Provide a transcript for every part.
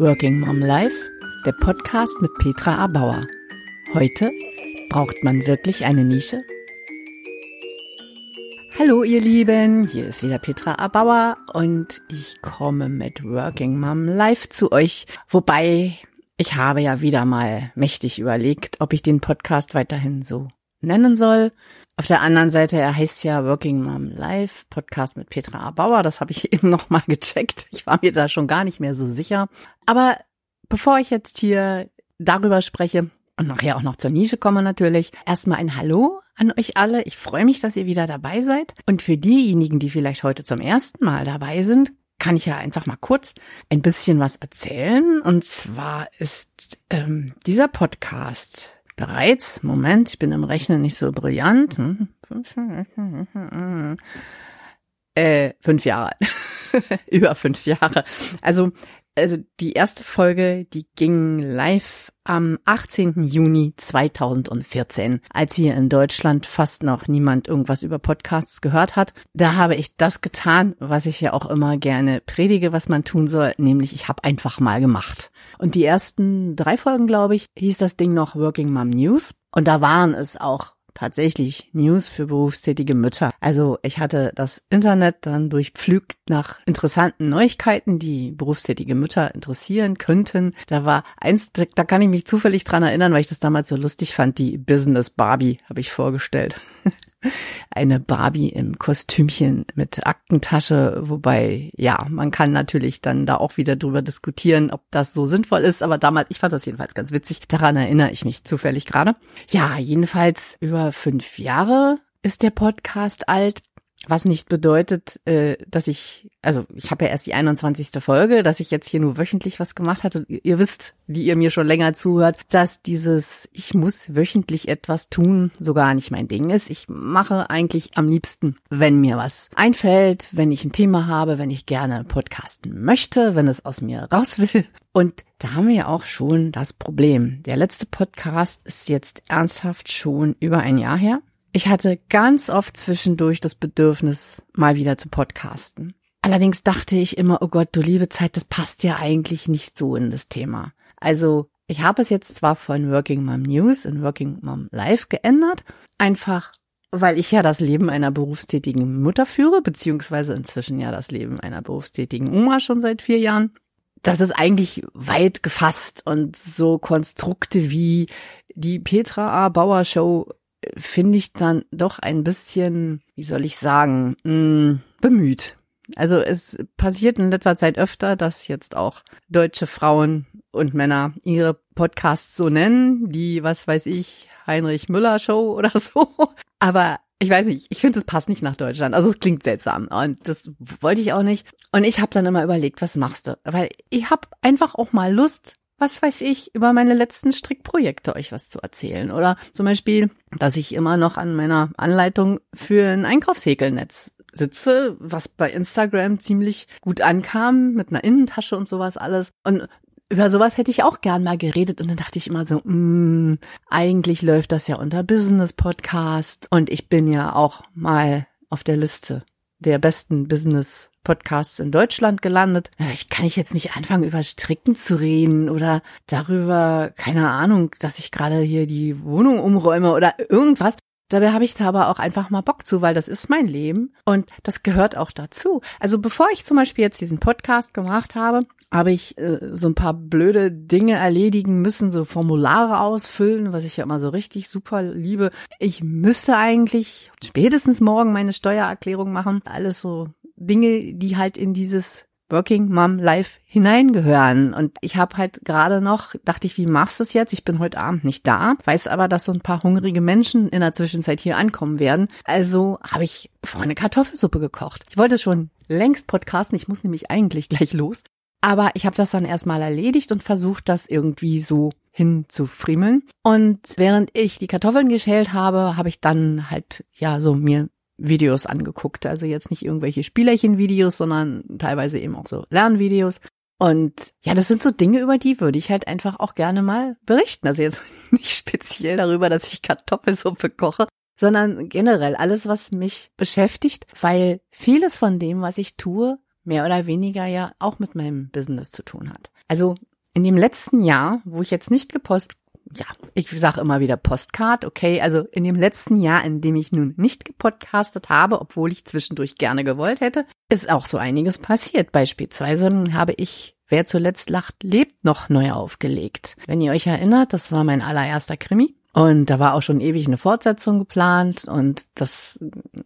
Working Mom Life, der Podcast mit Petra A. Bauer. Heute braucht man wirklich eine Nische? Hallo ihr Lieben, hier ist wieder Petra A. Bauer und ich komme mit Working Mom Life zu euch. Wobei ich habe ja wieder mal mächtig überlegt, ob ich den Podcast weiterhin so nennen soll. Auf der anderen Seite, er heißt ja Working Mom Live, Podcast mit Petra A. Bauer. Das habe ich eben noch mal gecheckt. Ich war mir da schon gar nicht mehr so sicher. Aber bevor ich jetzt hier darüber spreche und nachher auch noch zur Nische komme natürlich, erstmal ein Hallo an euch alle. Ich freue mich, dass ihr wieder dabei seid. Und für diejenigen, die vielleicht heute zum ersten Mal dabei sind, kann ich ja einfach mal kurz ein bisschen was erzählen. Und zwar ist ähm, dieser Podcast bereits, Moment, ich bin im Rechnen nicht so brillant, hm, äh, fünf Jahre. Über fünf Jahre. Also also die erste Folge, die ging live am 18. Juni 2014, als hier in Deutschland fast noch niemand irgendwas über Podcasts gehört hat. Da habe ich das getan, was ich ja auch immer gerne predige, was man tun soll, nämlich ich habe einfach mal gemacht. Und die ersten drei Folgen, glaube ich, hieß das Ding noch Working Mom News. Und da waren es auch tatsächlich News für berufstätige Mütter. Also ich hatte das Internet dann durchpflügt nach interessanten Neuigkeiten, die berufstätige Mütter interessieren könnten. Da war eins, da kann ich mich zufällig dran erinnern, weil ich das damals so lustig fand, die Business Barbie habe ich vorgestellt. eine Barbie im Kostümchen mit Aktentasche, wobei, ja, man kann natürlich dann da auch wieder drüber diskutieren, ob das so sinnvoll ist, aber damals, ich fand das jedenfalls ganz witzig, daran erinnere ich mich zufällig gerade. Ja, jedenfalls über fünf Jahre ist der Podcast alt. Was nicht bedeutet, äh, dass ich, also ich habe ja erst die 21. Folge, dass ich jetzt hier nur wöchentlich was gemacht hatte. Ihr wisst, die ihr mir schon länger zuhört, dass dieses Ich muss wöchentlich etwas tun so gar nicht mein Ding ist. Ich mache eigentlich am liebsten, wenn mir was einfällt, wenn ich ein Thema habe, wenn ich gerne podcasten möchte, wenn es aus mir raus will. Und da haben wir ja auch schon das Problem. Der letzte Podcast ist jetzt ernsthaft schon über ein Jahr her. Ich hatte ganz oft zwischendurch das Bedürfnis, mal wieder zu podcasten. Allerdings dachte ich immer, oh Gott, du liebe Zeit, das passt ja eigentlich nicht so in das Thema. Also ich habe es jetzt zwar von Working Mom News in Working Mom Live geändert, einfach weil ich ja das Leben einer berufstätigen Mutter führe, beziehungsweise inzwischen ja das Leben einer berufstätigen Oma schon seit vier Jahren. Das ist eigentlich weit gefasst und so Konstrukte wie die Petra A. Bauer Show finde ich dann doch ein bisschen, wie soll ich sagen, mh, mm, bemüht. Also es passiert in letzter Zeit öfter, dass jetzt auch deutsche Frauen und Männer ihre Podcasts so nennen, die, was weiß ich, Heinrich Müller Show oder so. Aber ich weiß nicht, ich finde, es passt nicht nach Deutschland. Also es klingt seltsam und das wollte ich auch nicht. Und ich habe dann immer überlegt, was machst du? Weil ich habe einfach auch mal Lust, was weiß ich, über meine letzten Strickprojekte euch was zu erzählen. Oder zum Beispiel, dass ich immer noch an meiner Anleitung für ein Einkaufshäkelnetz sitze, was bei Instagram ziemlich gut ankam, mit einer Innentasche und sowas alles. Und über sowas hätte ich auch gern mal geredet und dann dachte ich immer so, mm, eigentlich läuft das ja unter Business Podcast und ich bin ja auch mal auf der Liste der besten Business Podcasts in Deutschland gelandet. Ich kann ich jetzt nicht anfangen, über Stricken zu reden oder darüber, keine Ahnung, dass ich gerade hier die Wohnung umräume oder irgendwas. Dabei habe ich da aber auch einfach mal Bock zu, weil das ist mein Leben und das gehört auch dazu. Also bevor ich zum Beispiel jetzt diesen Podcast gemacht habe, habe ich äh, so ein paar blöde Dinge erledigen müssen, so Formulare ausfüllen, was ich ja immer so richtig super liebe. Ich müsste eigentlich spätestens morgen meine Steuererklärung machen. Alles so Dinge, die halt in dieses Working Mom Life hineingehören. Und ich habe halt gerade noch, dachte ich, wie machst du es jetzt? Ich bin heute Abend nicht da, weiß aber, dass so ein paar hungrige Menschen in der Zwischenzeit hier ankommen werden. Also habe ich vorne Kartoffelsuppe gekocht. Ich wollte schon längst podcasten, ich muss nämlich eigentlich gleich los. Aber ich habe das dann erstmal erledigt und versucht, das irgendwie so hinzufriemeln. Und während ich die Kartoffeln geschält habe, habe ich dann halt ja so mir Videos angeguckt. Also jetzt nicht irgendwelche Spielerchen-Videos, sondern teilweise eben auch so Lernvideos. Und ja, das sind so Dinge, über die würde ich halt einfach auch gerne mal berichten. Also jetzt nicht speziell darüber, dass ich Kartoffelsuppe koche, sondern generell alles, was mich beschäftigt, weil vieles von dem, was ich tue, mehr oder weniger ja auch mit meinem Business zu tun hat. Also in dem letzten Jahr, wo ich jetzt nicht gepost, ja, ich sage immer wieder Postcard, okay, also in dem letzten Jahr, in dem ich nun nicht gepodcastet habe, obwohl ich zwischendurch gerne gewollt hätte, ist auch so einiges passiert. Beispielsweise habe ich Wer zuletzt lacht, lebt noch neu aufgelegt. Wenn ihr euch erinnert, das war mein allererster Krimi. Und da war auch schon ewig eine Fortsetzung geplant und das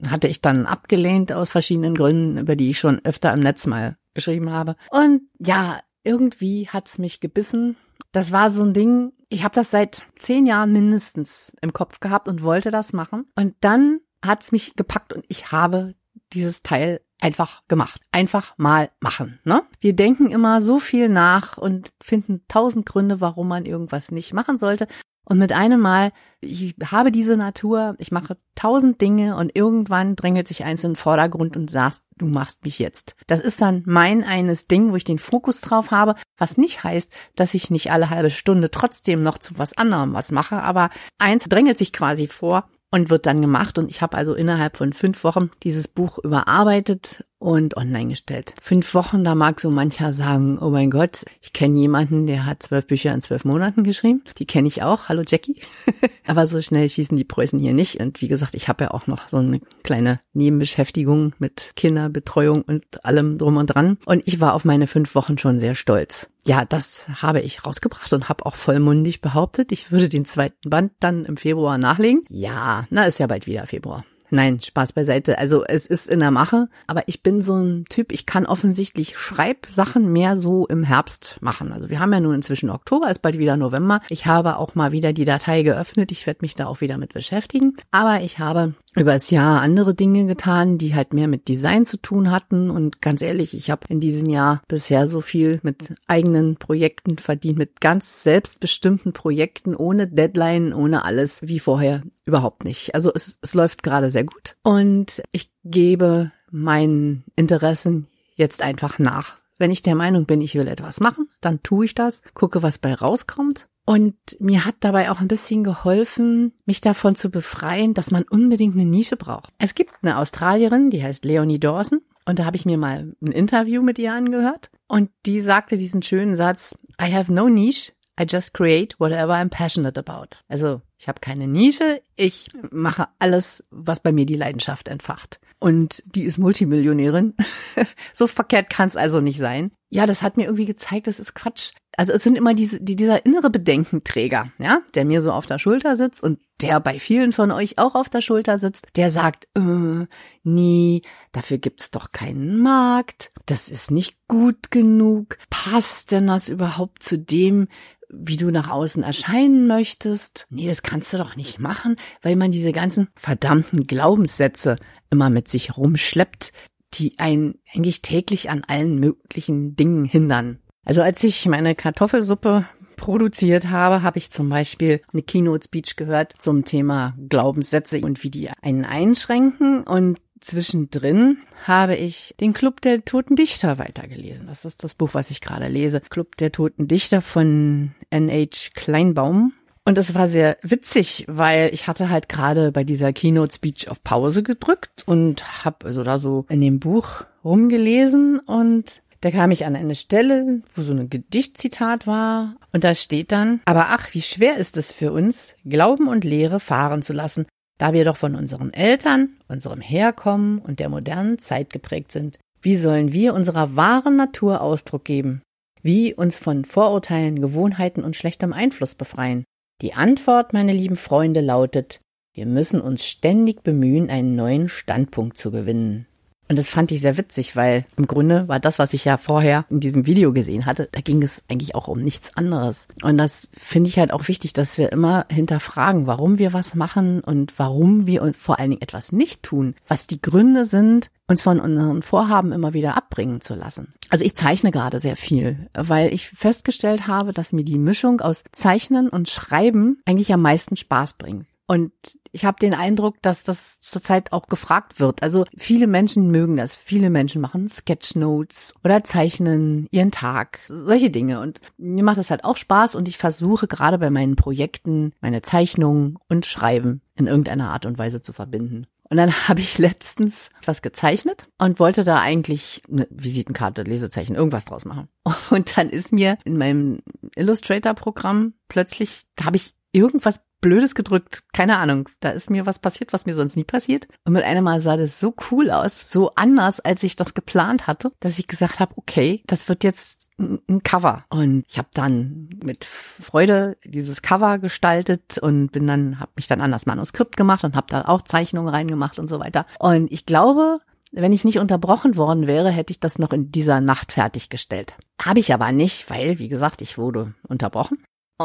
hatte ich dann abgelehnt aus verschiedenen Gründen, über die ich schon öfter im Netz mal geschrieben habe. Und ja, irgendwie hat's mich gebissen. Das war so ein Ding, ich habe das seit zehn Jahren mindestens im Kopf gehabt und wollte das machen. Und dann hat's mich gepackt und ich habe dieses Teil einfach gemacht. Einfach mal machen. Ne? Wir denken immer so viel nach und finden tausend Gründe, warum man irgendwas nicht machen sollte. Und mit einem Mal, ich habe diese Natur, ich mache tausend Dinge und irgendwann drängelt sich eins in den Vordergrund und sagst, du machst mich jetzt. Das ist dann mein eines Ding, wo ich den Fokus drauf habe, was nicht heißt, dass ich nicht alle halbe Stunde trotzdem noch zu was anderem was mache, aber eins drängelt sich quasi vor und wird dann gemacht. Und ich habe also innerhalb von fünf Wochen dieses Buch überarbeitet und online gestellt. Fünf Wochen, da mag so mancher sagen, oh mein Gott, ich kenne jemanden, der hat zwölf Bücher in zwölf Monaten geschrieben. Die kenne ich auch. Hallo Jackie. Aber so schnell schießen die Preußen hier nicht. Und wie gesagt, ich habe ja auch noch so eine kleine Nebenbeschäftigung mit Kinderbetreuung und allem drum und dran. Und ich war auf meine fünf Wochen schon sehr stolz. Ja, das habe ich rausgebracht und habe auch vollmundig behauptet, ich würde den zweiten Band dann im Februar nachlegen. Ja, na ist ja bald wieder Februar. Nein, Spaß beiseite. Also es ist in der Mache, aber ich bin so ein Typ, ich kann offensichtlich Schreibsachen mehr so im Herbst machen. Also wir haben ja nun inzwischen Oktober, ist bald wieder November. Ich habe auch mal wieder die Datei geöffnet. Ich werde mich da auch wieder mit beschäftigen. Aber ich habe übers Jahr andere Dinge getan, die halt mehr mit Design zu tun hatten. Und ganz ehrlich, ich habe in diesem Jahr bisher so viel mit eigenen Projekten verdient, mit ganz selbstbestimmten Projekten, ohne Deadline, ohne alles wie vorher überhaupt nicht. Also es, es läuft gerade sehr gut. Und ich gebe meinen Interessen jetzt einfach nach. Wenn ich der Meinung bin, ich will etwas machen, dann tue ich das, gucke, was bei rauskommt und mir hat dabei auch ein bisschen geholfen, mich davon zu befreien, dass man unbedingt eine Nische braucht. Es gibt eine Australierin, die heißt Leonie Dawson. Und da habe ich mir mal ein Interview mit ihr angehört. Und die sagte diesen schönen Satz, I have no niche, I just create whatever I'm passionate about. Also ich habe keine Nische, ich mache alles, was bei mir die Leidenschaft entfacht. Und die ist Multimillionärin. so verkehrt kann es also nicht sein. Ja, das hat mir irgendwie gezeigt, das ist Quatsch. Also es sind immer diese, die, dieser innere Bedenkenträger, ja, der mir so auf der Schulter sitzt und der bei vielen von euch auch auf der Schulter sitzt, der sagt, äh, nee, dafür gibt's doch keinen Markt, das ist nicht gut genug, passt denn das überhaupt zu dem, wie du nach außen erscheinen möchtest. Nee, das kannst du doch nicht machen, weil man diese ganzen verdammten Glaubenssätze immer mit sich rumschleppt, die einen eigentlich täglich an allen möglichen Dingen hindern. Also als ich meine Kartoffelsuppe produziert habe, habe ich zum Beispiel eine Keynote Speech gehört zum Thema Glaubenssätze und wie die einen einschränken. Und zwischendrin habe ich den Club der Toten Dichter weitergelesen. Das ist das Buch, was ich gerade lese. Club der Toten Dichter von N.H. Kleinbaum. Und es war sehr witzig, weil ich hatte halt gerade bei dieser Keynote Speech auf Pause gedrückt und habe also da so in dem Buch rumgelesen und da kam ich an eine Stelle, wo so ein Gedichtzitat war und da steht dann, aber ach, wie schwer ist es für uns, Glauben und Lehre fahren zu lassen, da wir doch von unseren Eltern, unserem Herkommen und der modernen Zeit geprägt sind, wie sollen wir unserer wahren Natur Ausdruck geben? Wie uns von Vorurteilen, Gewohnheiten und schlechtem Einfluss befreien? Die Antwort, meine lieben Freunde, lautet, wir müssen uns ständig bemühen, einen neuen Standpunkt zu gewinnen. Und das fand ich sehr witzig, weil im Grunde war das, was ich ja vorher in diesem Video gesehen hatte, da ging es eigentlich auch um nichts anderes. Und das finde ich halt auch wichtig, dass wir immer hinterfragen, warum wir was machen und warum wir vor allen Dingen etwas nicht tun, was die Gründe sind, uns von unseren Vorhaben immer wieder abbringen zu lassen. Also ich zeichne gerade sehr viel, weil ich festgestellt habe, dass mir die Mischung aus Zeichnen und Schreiben eigentlich am meisten Spaß bringt. Und ich habe den Eindruck, dass das zurzeit auch gefragt wird. Also viele Menschen mögen das. Viele Menschen machen Sketchnotes oder zeichnen ihren Tag, solche Dinge. Und mir macht das halt auch Spaß und ich versuche gerade bei meinen Projekten meine Zeichnungen und Schreiben in irgendeiner Art und Weise zu verbinden. Und dann habe ich letztens was gezeichnet und wollte da eigentlich eine Visitenkarte, Lesezeichen, irgendwas draus machen. Und dann ist mir in meinem Illustrator-Programm plötzlich, da habe ich irgendwas Blödes gedrückt. Keine Ahnung. Da ist mir was passiert, was mir sonst nie passiert. Und mit einem Mal sah das so cool aus, so anders, als ich das geplant hatte, dass ich gesagt habe, okay, das wird jetzt ein Cover. Und ich habe dann mit Freude dieses Cover gestaltet und bin dann, habe mich dann an das Manuskript gemacht und habe da auch Zeichnungen reingemacht und so weiter. Und ich glaube, wenn ich nicht unterbrochen worden wäre, hätte ich das noch in dieser Nacht fertiggestellt. Habe ich aber nicht, weil, wie gesagt, ich wurde unterbrochen.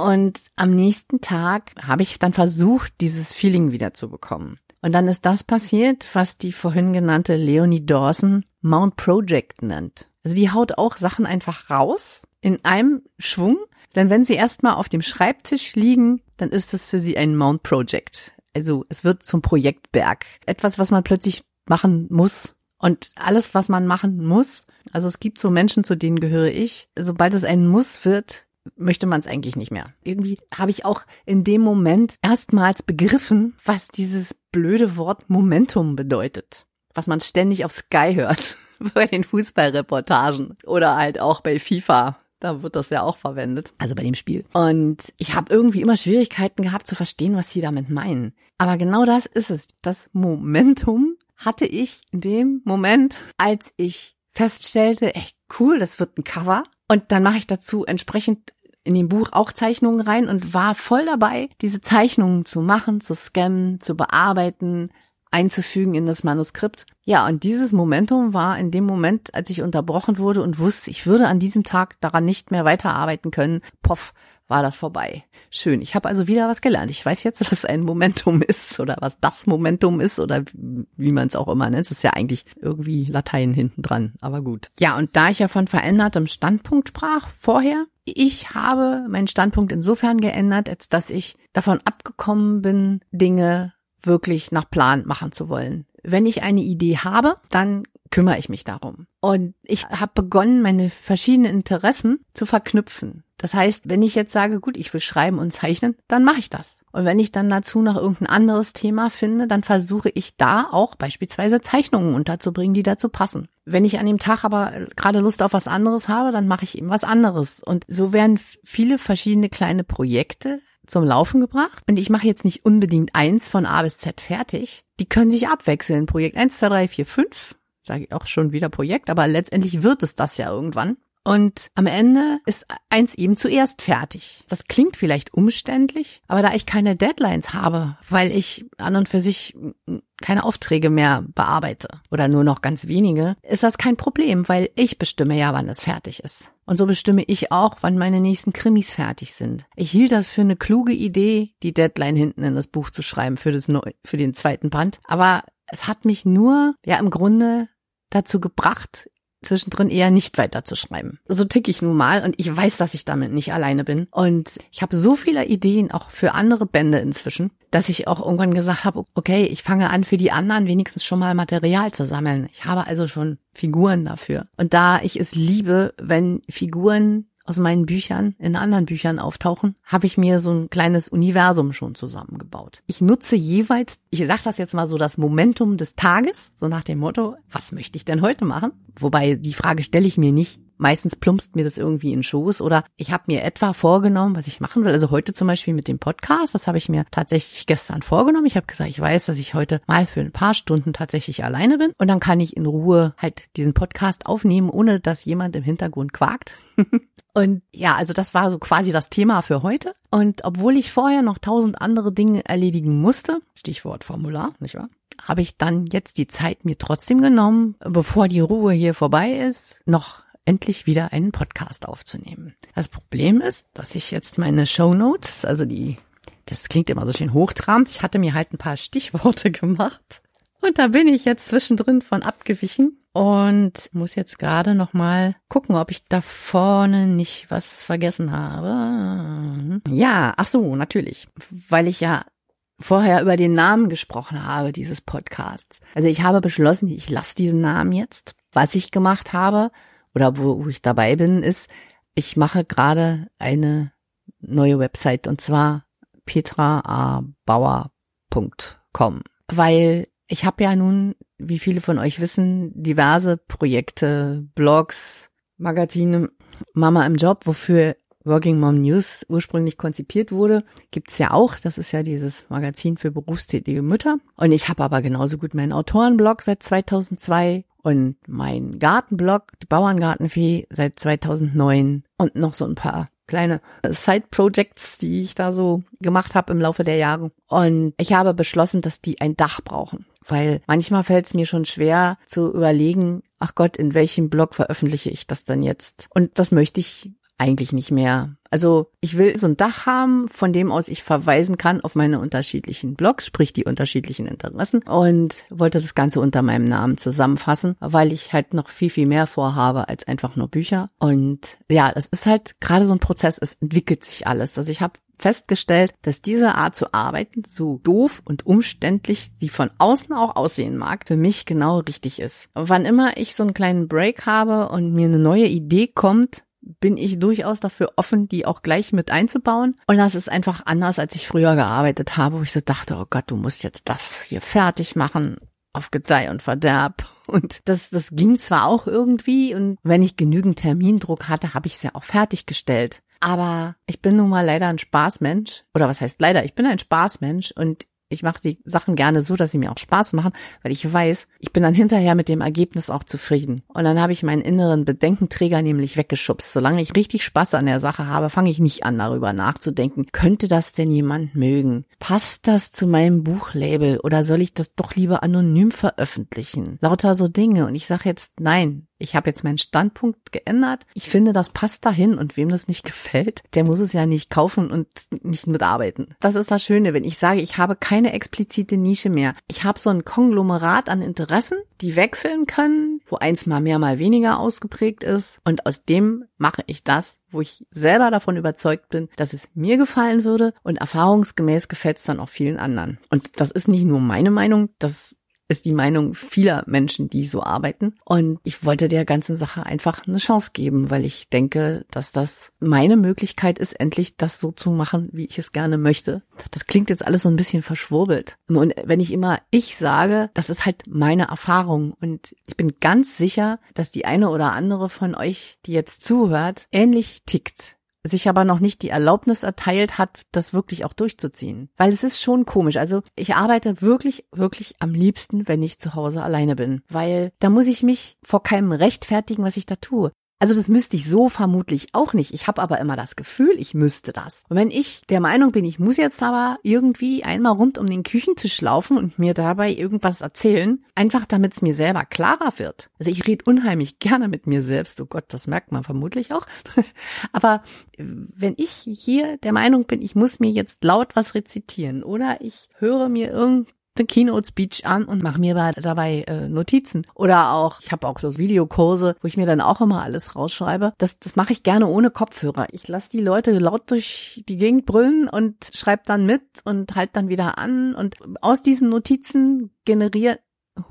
Und am nächsten Tag habe ich dann versucht, dieses Feeling wieder zu bekommen. Und dann ist das passiert, was die vorhin genannte Leonie Dawson Mount Project nennt. Also die haut auch Sachen einfach raus in einem Schwung, denn wenn sie erstmal auf dem Schreibtisch liegen, dann ist es für sie ein Mount Project. Also es wird zum Projektberg. Etwas, was man plötzlich machen muss. Und alles, was man machen muss, also es gibt so Menschen, zu denen gehöre ich, sobald es ein Muss wird, möchte man es eigentlich nicht mehr. Irgendwie habe ich auch in dem Moment erstmals begriffen, was dieses blöde Wort Momentum bedeutet. Was man ständig auf Sky hört, bei den Fußballreportagen oder halt auch bei FIFA. Da wird das ja auch verwendet, also bei dem Spiel. Und ich habe irgendwie immer Schwierigkeiten gehabt zu verstehen, was sie damit meinen. Aber genau das ist es. Das Momentum hatte ich in dem Moment, als ich feststellte, echt cool, das wird ein Cover. Und dann mache ich dazu entsprechend in dem Buch auch Zeichnungen rein und war voll dabei, diese Zeichnungen zu machen, zu scannen, zu bearbeiten, einzufügen in das Manuskript. Ja, und dieses Momentum war in dem Moment, als ich unterbrochen wurde und wusste, ich würde an diesem Tag daran nicht mehr weiterarbeiten können, poff, war das vorbei. Schön. Ich habe also wieder was gelernt. Ich weiß jetzt, was ein Momentum ist oder was das Momentum ist oder wie man es auch immer nennt. Es ist ja eigentlich irgendwie Latein hinten dran, aber gut. Ja, und da ich ja von verändertem Standpunkt sprach vorher, ich habe meinen Standpunkt insofern geändert, als dass ich davon abgekommen bin, Dinge wirklich nach Plan machen zu wollen. Wenn ich eine Idee habe, dann kümmere ich mich darum. Und ich habe begonnen, meine verschiedenen Interessen zu verknüpfen. Das heißt, wenn ich jetzt sage, gut, ich will schreiben und zeichnen, dann mache ich das. Und wenn ich dann dazu noch irgendein anderes Thema finde, dann versuche ich da auch beispielsweise Zeichnungen unterzubringen, die dazu passen. Wenn ich an dem Tag aber gerade Lust auf was anderes habe, dann mache ich eben was anderes. Und so werden viele verschiedene kleine Projekte zum Laufen gebracht. Und ich mache jetzt nicht unbedingt eins von A bis Z fertig. Die können sich abwechseln. Projekt 1, 2, 3, 4, 5 sage ich auch schon wieder Projekt, aber letztendlich wird es das ja irgendwann. Und am Ende ist eins eben zuerst fertig. Das klingt vielleicht umständlich, aber da ich keine Deadlines habe, weil ich an und für sich keine Aufträge mehr bearbeite oder nur noch ganz wenige, ist das kein Problem, weil ich bestimme ja, wann es fertig ist. Und so bestimme ich auch, wann meine nächsten Krimis fertig sind. Ich hielt das für eine kluge Idee, die Deadline hinten in das Buch zu schreiben für, das, für den zweiten Band. Aber es hat mich nur, ja, im Grunde dazu gebracht, zwischendrin eher nicht weiterzuschreiben. So tick ich nun mal und ich weiß, dass ich damit nicht alleine bin. Und ich habe so viele Ideen auch für andere Bände inzwischen, dass ich auch irgendwann gesagt habe, okay, ich fange an, für die anderen wenigstens schon mal Material zu sammeln. Ich habe also schon Figuren dafür. Und da ich es liebe, wenn Figuren aus meinen Büchern in anderen Büchern auftauchen, habe ich mir so ein kleines Universum schon zusammengebaut. Ich nutze jeweils, ich sage das jetzt mal so, das Momentum des Tages, so nach dem Motto, was möchte ich denn heute machen? Wobei die Frage stelle ich mir nicht, Meistens plumpst mir das irgendwie in Schoß oder ich habe mir etwa vorgenommen, was ich machen will. Also heute zum Beispiel mit dem Podcast, das habe ich mir tatsächlich gestern vorgenommen. Ich habe gesagt, ich weiß, dass ich heute mal für ein paar Stunden tatsächlich alleine bin und dann kann ich in Ruhe halt diesen Podcast aufnehmen, ohne dass jemand im Hintergrund quakt. Und ja, also das war so quasi das Thema für heute. Und obwohl ich vorher noch tausend andere Dinge erledigen musste, Stichwort Formular, nicht wahr? Habe ich dann jetzt die Zeit mir trotzdem genommen, bevor die Ruhe hier vorbei ist, noch endlich wieder einen Podcast aufzunehmen. Das Problem ist, dass ich jetzt meine Show also die, das klingt immer so schön hochtrabend, ich hatte mir halt ein paar Stichworte gemacht und da bin ich jetzt zwischendrin von abgewichen und muss jetzt gerade noch mal gucken, ob ich da vorne nicht was vergessen habe. Ja, ach so, natürlich, weil ich ja vorher über den Namen gesprochen habe dieses Podcasts. Also ich habe beschlossen, ich lasse diesen Namen jetzt. Was ich gemacht habe, oder wo, wo ich dabei bin, ist, ich mache gerade eine neue Website und zwar petraabauer.com, weil ich habe ja nun, wie viele von euch wissen, diverse Projekte, Blogs, Magazine, Mama im Job, wofür Working Mom News ursprünglich konzipiert wurde, gibt's ja auch. Das ist ja dieses Magazin für berufstätige Mütter. Und ich habe aber genauso gut meinen Autorenblog seit 2002 und mein Gartenblog, die Bauerngartenfee, seit 2009 und noch so ein paar kleine Side-Projects, die ich da so gemacht habe im Laufe der Jahre. Und ich habe beschlossen, dass die ein Dach brauchen. Weil manchmal fällt es mir schon schwer zu überlegen, ach Gott, in welchem Blog veröffentliche ich das denn jetzt? Und das möchte ich eigentlich nicht mehr. Also ich will so ein Dach haben, von dem aus ich verweisen kann auf meine unterschiedlichen Blogs, sprich die unterschiedlichen Interessen und wollte das Ganze unter meinem Namen zusammenfassen, weil ich halt noch viel, viel mehr vorhabe als einfach nur Bücher. Und ja, das ist halt gerade so ein Prozess, es entwickelt sich alles. Also ich habe festgestellt, dass diese Art zu arbeiten, so doof und umständlich die von außen auch aussehen mag, für mich genau richtig ist. Wann immer ich so einen kleinen Break habe und mir eine neue Idee kommt, bin ich durchaus dafür offen, die auch gleich mit einzubauen. Und das ist einfach anders, als ich früher gearbeitet habe, wo ich so dachte, oh Gott, du musst jetzt das hier fertig machen auf Gedeih und Verderb. Und das, das ging zwar auch irgendwie und wenn ich genügend Termindruck hatte, habe ich es ja auch fertiggestellt. Aber ich bin nun mal leider ein Spaßmensch. Oder was heißt leider? Ich bin ein Spaßmensch und ich mache die Sachen gerne so, dass sie mir auch Spaß machen, weil ich weiß, ich bin dann hinterher mit dem Ergebnis auch zufrieden. Und dann habe ich meinen inneren Bedenkenträger nämlich weggeschubst. Solange ich richtig Spaß an der Sache habe, fange ich nicht an, darüber nachzudenken. Könnte das denn jemand mögen? Passt das zu meinem Buchlabel oder soll ich das doch lieber anonym veröffentlichen? Lauter so Dinge. Und ich sage jetzt nein ich habe jetzt meinen Standpunkt geändert. Ich finde, das passt dahin und wem das nicht gefällt, der muss es ja nicht kaufen und nicht mitarbeiten. Das ist das Schöne, wenn ich sage, ich habe keine explizite Nische mehr. Ich habe so ein Konglomerat an Interessen, die wechseln können, wo eins mal mehr, mal weniger ausgeprägt ist und aus dem mache ich das, wo ich selber davon überzeugt bin, dass es mir gefallen würde und erfahrungsgemäß gefällt es dann auch vielen anderen. Und das ist nicht nur meine Meinung, das ist die Meinung vieler Menschen, die so arbeiten. Und ich wollte der ganzen Sache einfach eine Chance geben, weil ich denke, dass das meine Möglichkeit ist, endlich das so zu machen, wie ich es gerne möchte. Das klingt jetzt alles so ein bisschen verschwurbelt. Und wenn ich immer ich sage, das ist halt meine Erfahrung. Und ich bin ganz sicher, dass die eine oder andere von euch, die jetzt zuhört, ähnlich tickt sich aber noch nicht die Erlaubnis erteilt hat, das wirklich auch durchzuziehen. Weil es ist schon komisch. Also ich arbeite wirklich, wirklich am liebsten, wenn ich zu Hause alleine bin. Weil da muss ich mich vor keinem rechtfertigen, was ich da tue. Also das müsste ich so vermutlich auch nicht. Ich habe aber immer das Gefühl, ich müsste das. Und wenn ich der Meinung bin, ich muss jetzt aber irgendwie einmal rund um den Küchentisch laufen und mir dabei irgendwas erzählen, einfach damit es mir selber klarer wird. Also ich rede unheimlich gerne mit mir selbst. Oh Gott, das merkt man vermutlich auch. aber wenn ich hier der Meinung bin, ich muss mir jetzt laut was rezitieren oder ich höre mir irgend eine Keynote Speech an und mache mir dabei äh, Notizen. Oder auch, ich habe auch so Videokurse, wo ich mir dann auch immer alles rausschreibe. Das, das mache ich gerne ohne Kopfhörer. Ich lasse die Leute laut durch die Gegend brüllen und schreibe dann mit und halt dann wieder an. Und aus diesen Notizen generiert,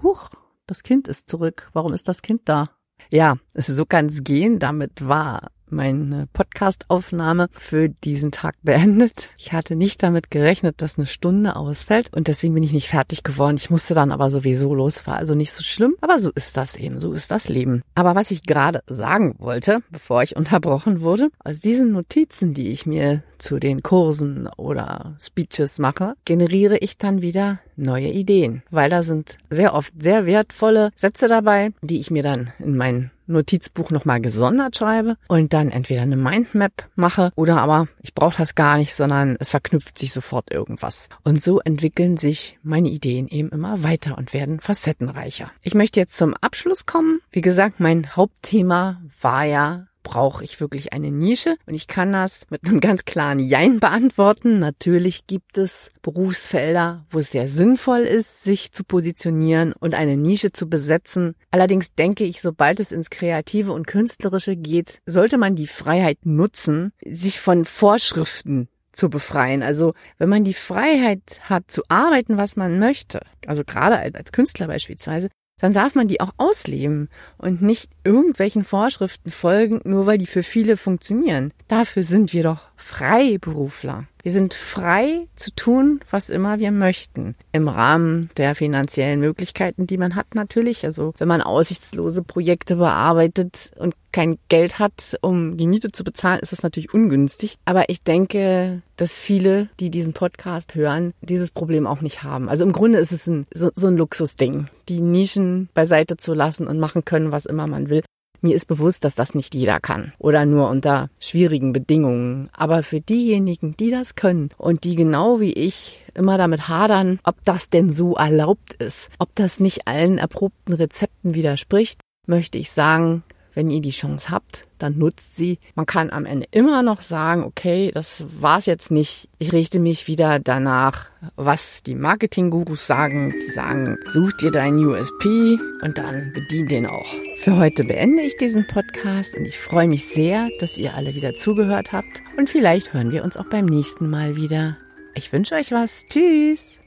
huch, das Kind ist zurück. Warum ist das Kind da? Ja, so kann es gehen. Damit war meine Podcastaufnahme für diesen Tag beendet. Ich hatte nicht damit gerechnet, dass eine Stunde ausfällt und deswegen bin ich nicht fertig geworden. Ich musste dann aber sowieso los, war also nicht so schlimm, aber so ist das eben, so ist das Leben. Aber was ich gerade sagen wollte, bevor ich unterbrochen wurde, aus diesen Notizen, die ich mir zu den Kursen oder Speeches mache, generiere ich dann wieder neue Ideen, weil da sind sehr oft sehr wertvolle Sätze dabei, die ich mir dann in mein Notizbuch nochmal gesondert schreibe und dann entweder eine Mindmap mache oder aber ich brauche das gar nicht, sondern es verknüpft sich sofort irgendwas. Und so entwickeln sich meine Ideen eben immer weiter und werden facettenreicher. Ich möchte jetzt zum Abschluss kommen. Wie gesagt, mein Hauptthema war ja brauche ich wirklich eine Nische? Und ich kann das mit einem ganz klaren Jein beantworten. Natürlich gibt es Berufsfelder, wo es sehr sinnvoll ist, sich zu positionieren und eine Nische zu besetzen. Allerdings denke ich, sobald es ins Kreative und Künstlerische geht, sollte man die Freiheit nutzen, sich von Vorschriften zu befreien. Also wenn man die Freiheit hat zu arbeiten, was man möchte, also gerade als Künstler beispielsweise, dann darf man die auch ausleben und nicht irgendwelchen Vorschriften folgen, nur weil die für viele funktionieren. Dafür sind wir doch Freiberufler. Wir sind frei zu tun, was immer wir möchten. Im Rahmen der finanziellen Möglichkeiten, die man hat natürlich. Also wenn man aussichtslose Projekte bearbeitet und kein Geld hat, um die Miete zu bezahlen, ist das natürlich ungünstig. Aber ich denke, dass viele, die diesen Podcast hören, dieses Problem auch nicht haben. Also im Grunde ist es ein, so, so ein Luxusding, die Nischen beiseite zu lassen und machen können, was immer man will. Mir ist bewusst, dass das nicht jeder kann oder nur unter schwierigen Bedingungen. Aber für diejenigen, die das können und die genau wie ich immer damit hadern, ob das denn so erlaubt ist, ob das nicht allen erprobten Rezepten widerspricht, möchte ich sagen, wenn ihr die Chance habt, dann nutzt sie. Man kann am Ende immer noch sagen, okay, das war's jetzt nicht. Ich richte mich wieder danach, was die Marketing-Gurus sagen. Die sagen, such dir deinen USP und dann bedien den auch. Für heute beende ich diesen Podcast und ich freue mich sehr, dass ihr alle wieder zugehört habt und vielleicht hören wir uns auch beim nächsten Mal wieder. Ich wünsche euch was. Tschüss.